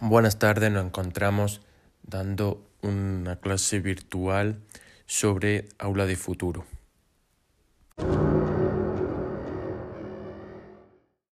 Buenas tardes, nos encontramos dando una clase virtual sobre aula de futuro.